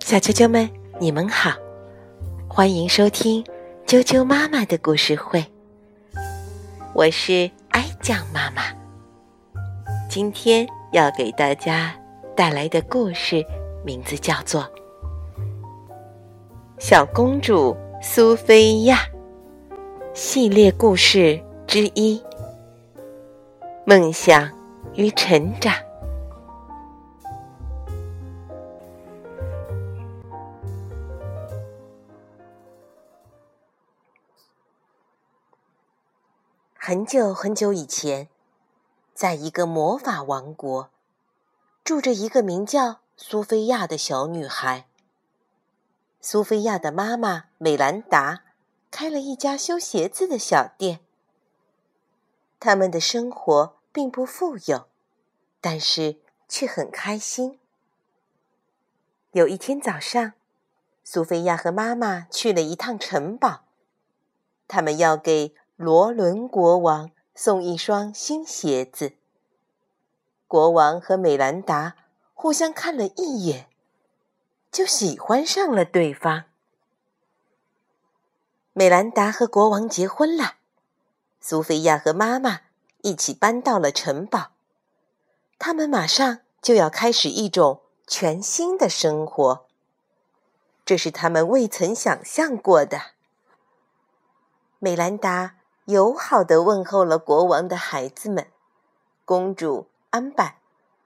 小啾啾们，你们好，欢迎收听啾啾妈妈的故事会。我是哀酱妈妈，今天要给大家带来的故事名字叫做《小公主苏菲亚》系列故事之一：梦想与成长。很久很久以前，在一个魔法王国，住着一个名叫苏菲亚的小女孩。苏菲亚的妈妈美兰达开了一家修鞋子的小店。他们的生活并不富有，但是却很开心。有一天早上，苏菲亚和妈妈去了一趟城堡，他们要给。罗伦国王送一双新鞋子。国王和美兰达互相看了一眼，就喜欢上了对方。美兰达和国王结婚了，苏菲亚和妈妈一起搬到了城堡。他们马上就要开始一种全新的生活，这是他们未曾想象过的。美兰达。友好的问候了国王的孩子们，公主安柏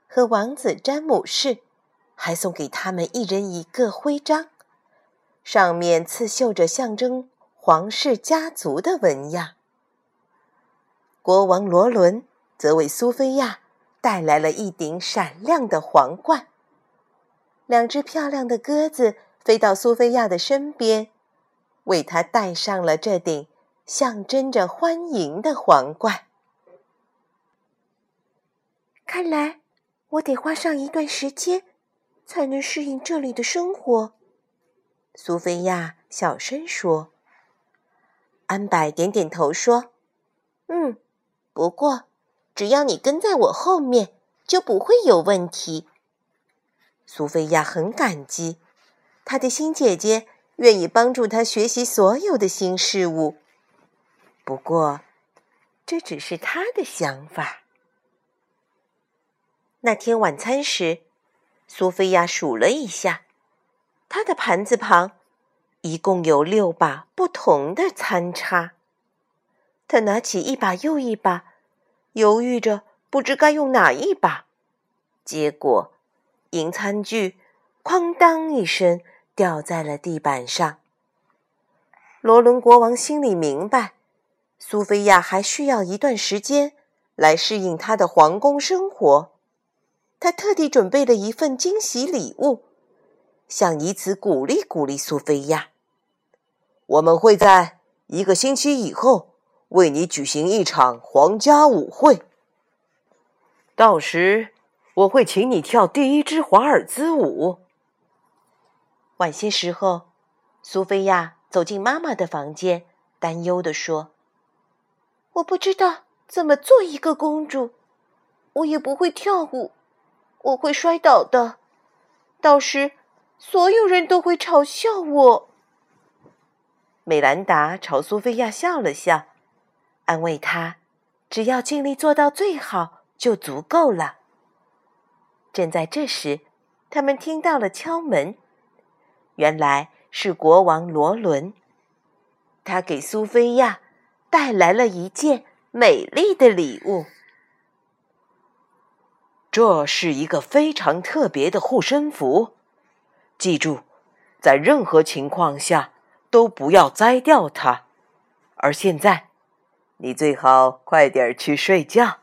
和王子詹姆士，还送给他们一人一个徽章，上面刺绣着象征皇室家族的纹样。国王罗伦则为苏菲亚带来了一顶闪亮的皇冠。两只漂亮的鸽子飞到苏菲亚的身边，为她戴上了这顶。象征着欢迎的皇冠。看来我得花上一段时间，才能适应这里的生活。苏菲亚小声说。安柏点点头说：“嗯，不过只要你跟在我后面，就不会有问题。”苏菲亚很感激，她的新姐姐愿意帮助她学习所有的新事物。不过，这只是他的想法。那天晚餐时，苏菲亚数了一下，她的盘子旁一共有六把不同的餐叉。她拿起一把又一把，犹豫着不知该用哪一把。结果，银餐具“哐当”一声掉在了地板上。罗伦国王心里明白。苏菲亚还需要一段时间来适应她的皇宫生活。他特地准备了一份惊喜礼物，想以此鼓励鼓励苏菲亚。我们会在一个星期以后为你举行一场皇家舞会，到时我会请你跳第一支华尔兹舞。晚些时候，苏菲亚走进妈妈的房间，担忧地说。我不知道怎么做一个公主，我也不会跳舞，我会摔倒的，到时所有人都会嘲笑我。美兰达朝苏菲亚笑了笑，安慰她：“只要尽力做到最好就足够了。”正在这时，他们听到了敲门，原来是国王罗伦，他给苏菲亚。带来了一件美丽的礼物。这是一个非常特别的护身符，记住，在任何情况下都不要摘掉它。而现在，你最好快点去睡觉，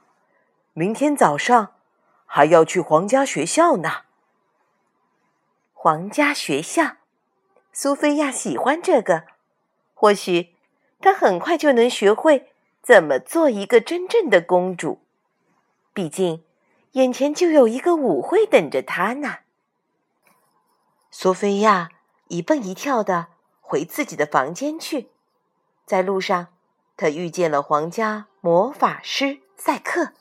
明天早上还要去皇家学校呢。皇家学校，苏菲亚喜欢这个，或许。她很快就能学会怎么做一个真正的公主，毕竟眼前就有一个舞会等着她呢。苏菲亚一蹦一跳的回自己的房间去，在路上，她遇见了皇家魔法师赛克。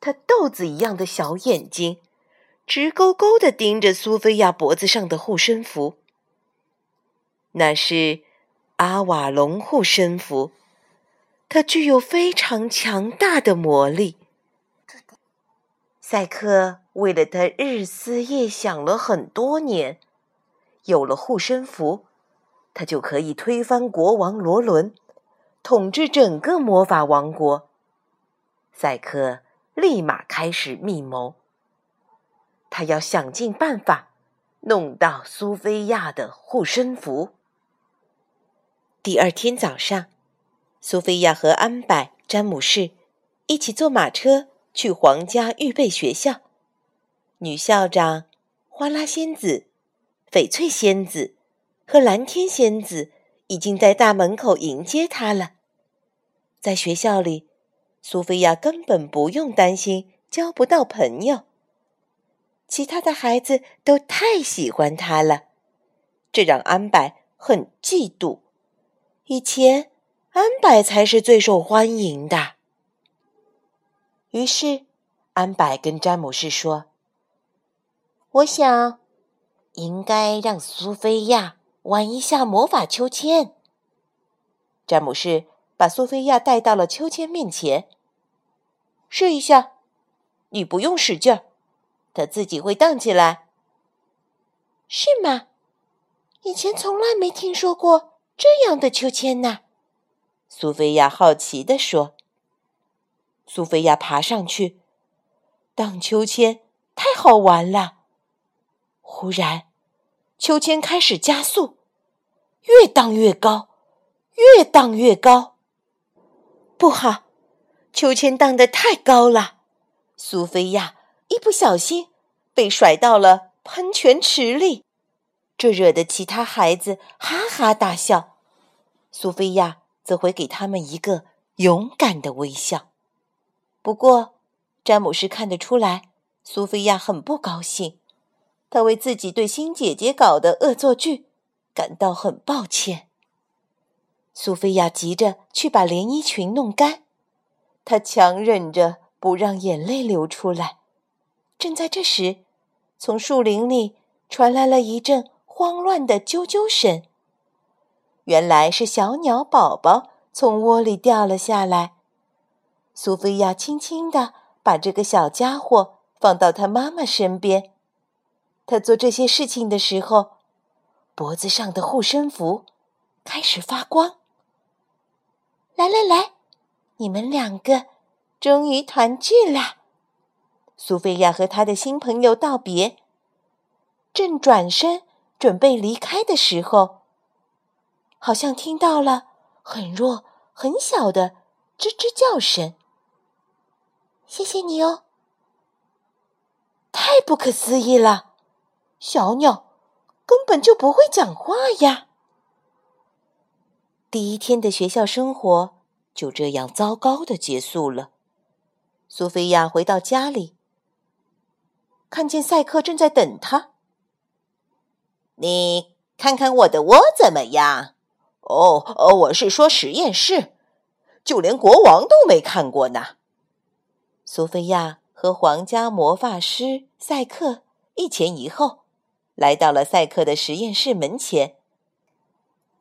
他豆子一样的小眼睛，直勾勾地盯着苏菲亚脖子上的护身符。那是阿瓦隆护身符，它具有非常强大的魔力。赛克为了它日思夜想了很多年，有了护身符，他就可以推翻国王罗伦，统治整个魔法王国。赛克立马开始密谋，他要想尽办法弄到苏菲亚的护身符。第二天早上，苏菲亚和安柏、詹姆士一起坐马车去皇家预备学校。女校长花拉仙子、翡翠仙子和蓝天仙子已经在大门口迎接她了。在学校里，苏菲亚根本不用担心交不到朋友。其他的孩子都太喜欢她了，这让安柏很嫉妒。以前，安柏才是最受欢迎的。于是，安柏跟詹姆士说：“我想，应该让苏菲亚玩一下魔法秋千。”詹姆士把苏菲亚带到了秋千面前，试一下。你不用使劲儿，它自己会荡起来。是吗？以前从来没听说过。这样的秋千呢？苏菲亚好奇地说。苏菲亚爬上去荡秋千，太好玩了。忽然，秋千开始加速，越荡越高，越荡越高。不好，秋千荡得太高了，苏菲亚一不小心被甩到了喷泉池里。这惹得其他孩子哈哈大笑，苏菲亚则会给他们一个勇敢的微笑。不过，詹姆斯看得出来，苏菲亚很不高兴，他为自己对新姐姐搞的恶作剧感到很抱歉。苏菲亚急着去把连衣裙弄干，她强忍着不让眼泪流出来。正在这时，从树林里传来了一阵。慌乱的啾啾声，原来是小鸟宝宝从窝里掉了下来。苏菲亚轻轻地把这个小家伙放到他妈妈身边。他做这些事情的时候，脖子上的护身符开始发光。来来来，你们两个终于团聚了。苏菲亚和他的新朋友道别，正转身。准备离开的时候，好像听到了很弱、很小的吱吱叫声。谢谢你哦！太不可思议了，小鸟根本就不会讲话呀！第一天的学校生活就这样糟糕的结束了。苏菲亚回到家里，看见赛克正在等她。你看看我的窝怎么样？哦，哦，我是说实验室，就连国王都没看过呢。苏菲亚和皇家魔法师赛克一前一后来到了赛克的实验室门前。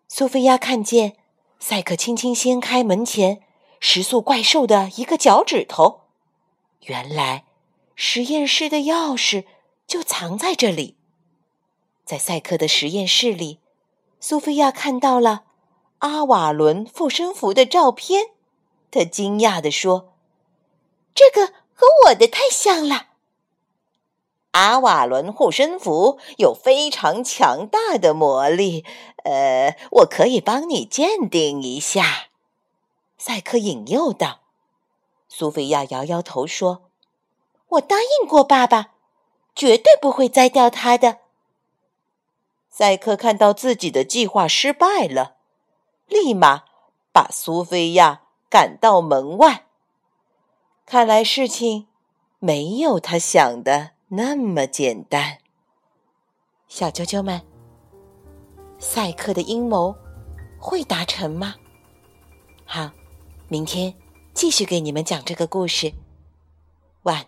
苏菲亚看见赛克轻轻掀开门前食宿怪兽的一个脚趾头，原来实验室的钥匙就藏在这里。在赛克的实验室里，苏菲亚看到了阿瓦伦护身符的照片。她惊讶地说：“这个和我的太像了。”阿瓦伦护身符有非常强大的魔力，呃，我可以帮你鉴定一下。”赛克引诱道。苏菲亚摇摇头说：“我答应过爸爸，绝对不会摘掉它的。”赛克看到自己的计划失败了，立马把苏菲亚赶到门外。看来事情没有他想的那么简单。小啾啾们，赛克的阴谋会达成吗？好，明天继续给你们讲这个故事。晚。